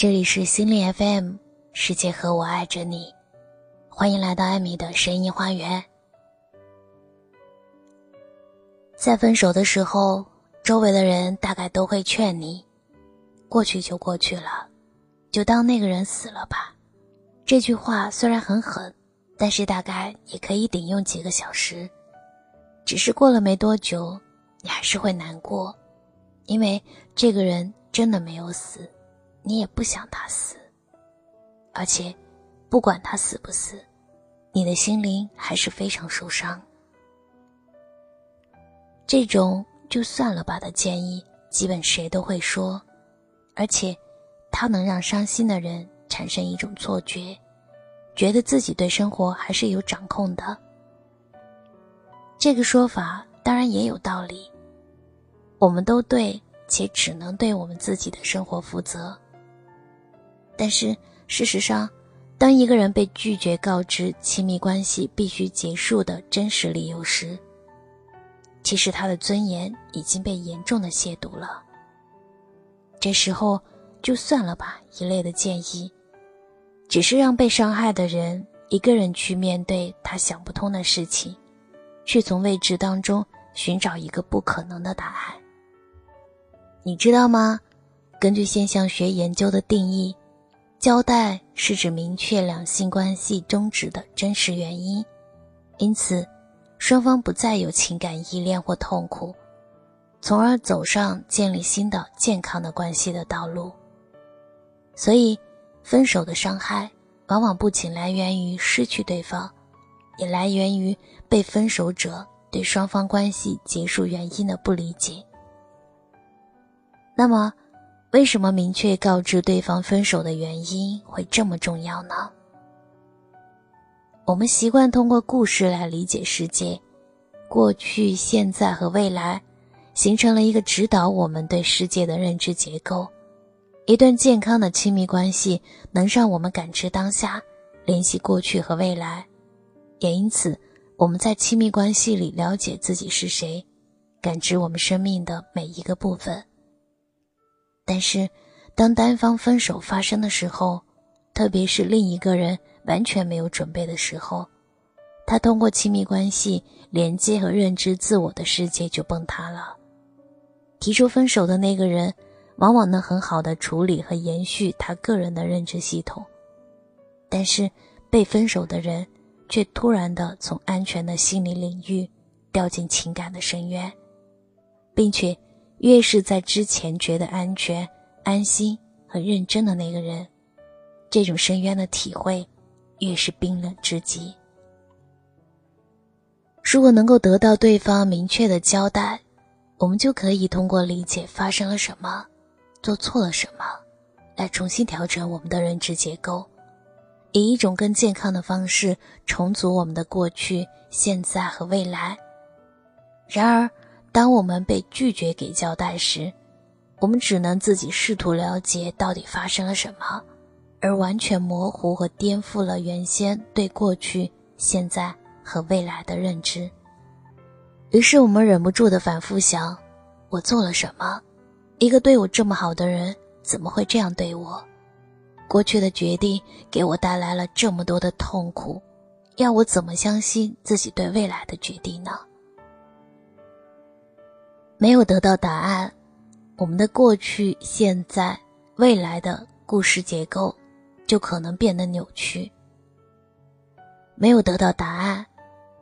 这里是心灵 FM，世界和我爱着你，欢迎来到艾米的声音花园。在分手的时候，周围的人大概都会劝你：“过去就过去了，就当那个人死了吧。”这句话虽然很狠，但是大概也可以顶用几个小时。只是过了没多久，你还是会难过，因为这个人真的没有死。你也不想他死，而且，不管他死不死，你的心灵还是非常受伤。这种就算了吧的建议，基本谁都会说，而且，它能让伤心的人产生一种错觉，觉得自己对生活还是有掌控的。这个说法当然也有道理，我们都对，且只能对我们自己的生活负责。但是事实上，当一个人被拒绝告知亲密关系必须结束的真实理由时，其实他的尊严已经被严重的亵渎了。这时候就算了吧一类的建议，只是让被伤害的人一个人去面对他想不通的事情，去从未知当中寻找一个不可能的答案。你知道吗？根据现象学研究的定义。交代是指明确两性关系终止的真实原因，因此，双方不再有情感依恋或痛苦，从而走上建立新的健康的关系的道路。所以，分手的伤害往往不仅来源于失去对方，也来源于被分手者对双方关系结束原因的不理解。那么，为什么明确告知对方分手的原因会这么重要呢？我们习惯通过故事来理解世界，过去、现在和未来，形成了一个指导我们对世界的认知结构。一段健康的亲密关系能让我们感知当下，联系过去和未来，也因此我们在亲密关系里了解自己是谁，感知我们生命的每一个部分。但是，当单方分手发生的时候，特别是另一个人完全没有准备的时候，他通过亲密关系连接和认知自我的世界就崩塌了。提出分手的那个人，往往能很好的处理和延续他个人的认知系统，但是被分手的人却突然的从安全的心理领域掉进情感的深渊，并且。越是在之前觉得安全、安心和认真的那个人，这种深渊的体会，越是冰冷至极。如果能够得到对方明确的交代，我们就可以通过理解发生了什么、做错了什么，来重新调整我们的认知结构，以一种更健康的方式重组我们的过去、现在和未来。然而，当我们被拒绝给交代时，我们只能自己试图了解到底发生了什么，而完全模糊和颠覆了原先对过去、现在和未来的认知。于是我们忍不住的反复想：我做了什么？一个对我这么好的人怎么会这样对我？过去的决定给我带来了这么多的痛苦，要我怎么相信自己对未来的决定呢？没有得到答案，我们的过去、现在、未来的故事结构就可能变得扭曲。没有得到答案，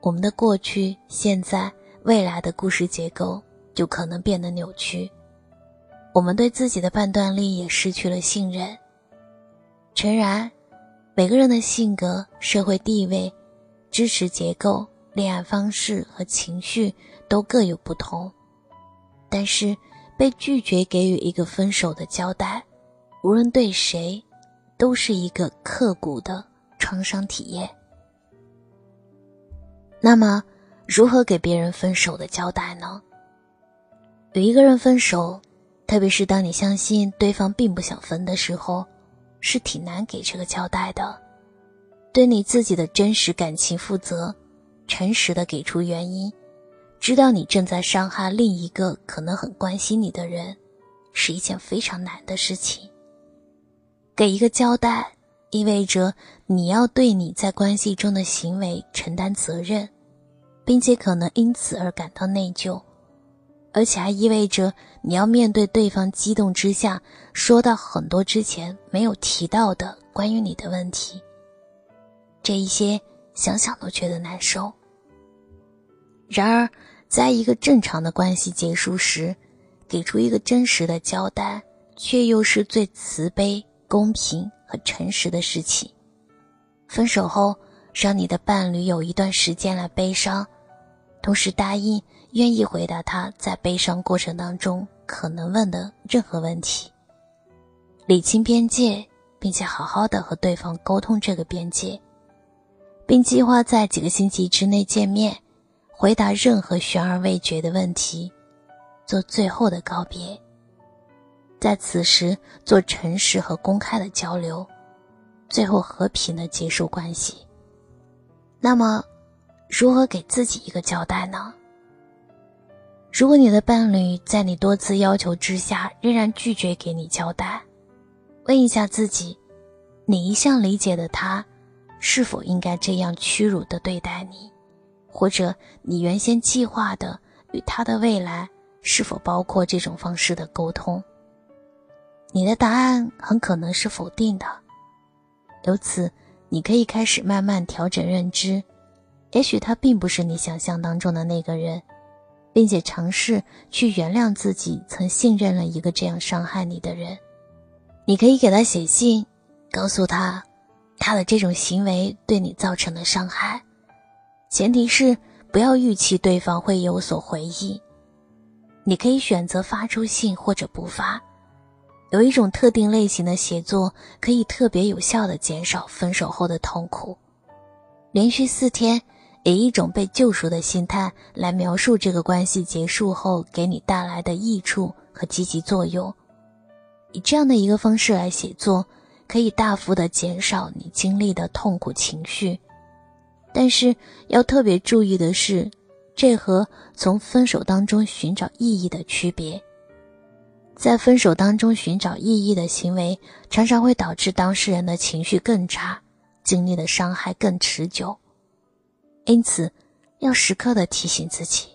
我们的过去、现在、未来的故事结构就可能变得扭曲。我们对自己的判断力也失去了信任。诚然，每个人的性格、社会地位、支持结构、恋爱方式和情绪都各有不同。但是，被拒绝给予一个分手的交代，无论对谁，都是一个刻骨的创伤体验。那么，如何给别人分手的交代呢？与一个人分手，特别是当你相信对方并不想分的时候，是挺难给这个交代的。对你自己的真实感情负责，诚实的给出原因。知道你正在伤害另一个可能很关心你的人，是一件非常难的事情。给一个交代，意味着你要对你在关系中的行为承担责任，并且可能因此而感到内疚，而且还意味着你要面对对方激动之下说到很多之前没有提到的关于你的问题。这一些想想都觉得难受。然而，在一个正常的关系结束时，给出一个真实的交代，却又是最慈悲、公平和诚实的事情。分手后，让你的伴侣有一段时间来悲伤，同时答应愿意回答他在悲伤过程当中可能问的任何问题，理清边界，并且好好的和对方沟通这个边界，并计划在几个星期之内见面。回答任何悬而未决的问题，做最后的告别。在此时做诚实和公开的交流，最后和平的结束关系。那么，如何给自己一个交代呢？如果你的伴侣在你多次要求之下仍然拒绝给你交代，问一下自己：你一向理解的他，是否应该这样屈辱的对待你？或者你原先计划的与他的未来是否包括这种方式的沟通？你的答案很可能是否定的。由此，你可以开始慢慢调整认知，也许他并不是你想象当中的那个人，并且尝试去原谅自己曾信任了一个这样伤害你的人。你可以给他写信，告诉他他的这种行为对你造成的伤害。前提是不要预期对方会有所回应。你可以选择发出信或者不发。有一种特定类型的写作可以特别有效的减少分手后的痛苦。连续四天，以一种被救赎的心态来描述这个关系结束后给你带来的益处和积极作用。以这样的一个方式来写作，可以大幅的减少你经历的痛苦情绪。但是要特别注意的是，这和从分手当中寻找意义的区别。在分手当中寻找意义的行为，常常会导致当事人的情绪更差，经历的伤害更持久。因此，要时刻的提醒自己，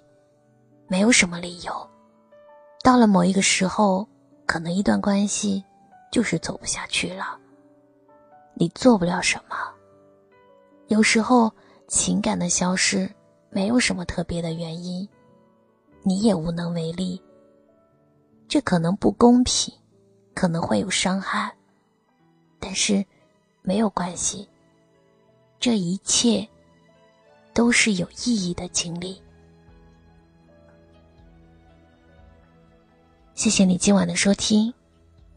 没有什么理由。到了某一个时候，可能一段关系就是走不下去了。你做不了什么。有时候。情感的消失，没有什么特别的原因，你也无能为力。这可能不公平，可能会有伤害，但是没有关系。这一切都是有意义的经历。谢谢你今晚的收听，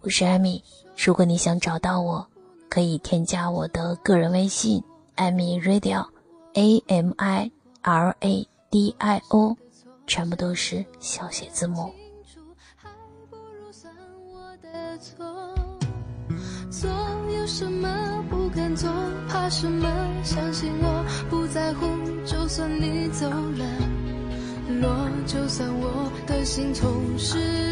我是艾米。如果你想找到我，可以添加我的个人微信艾米 radio。A M I R A D I O，全部都是小写字母。做有什么不敢做，怕什么？相信我不在乎，就算你走了，落，就算我的心从十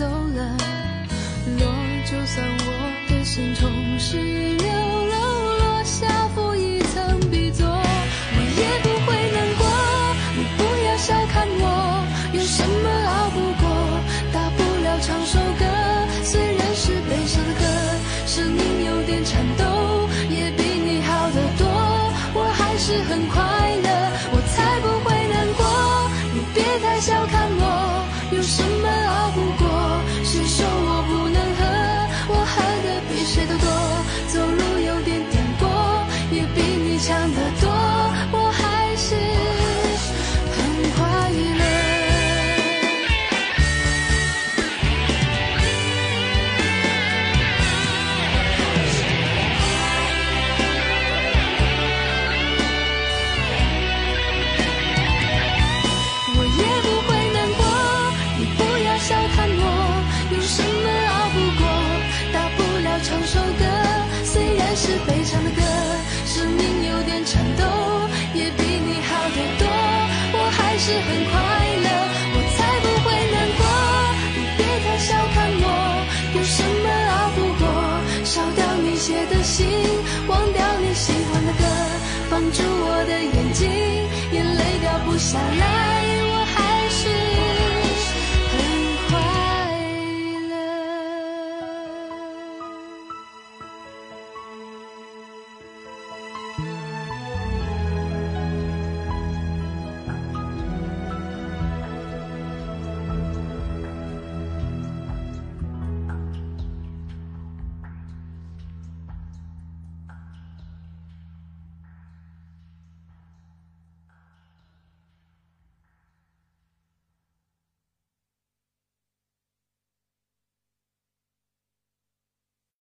走了落就算我的心从十六的心，忘掉你喜欢的歌，放住我的眼睛，眼泪掉不下来。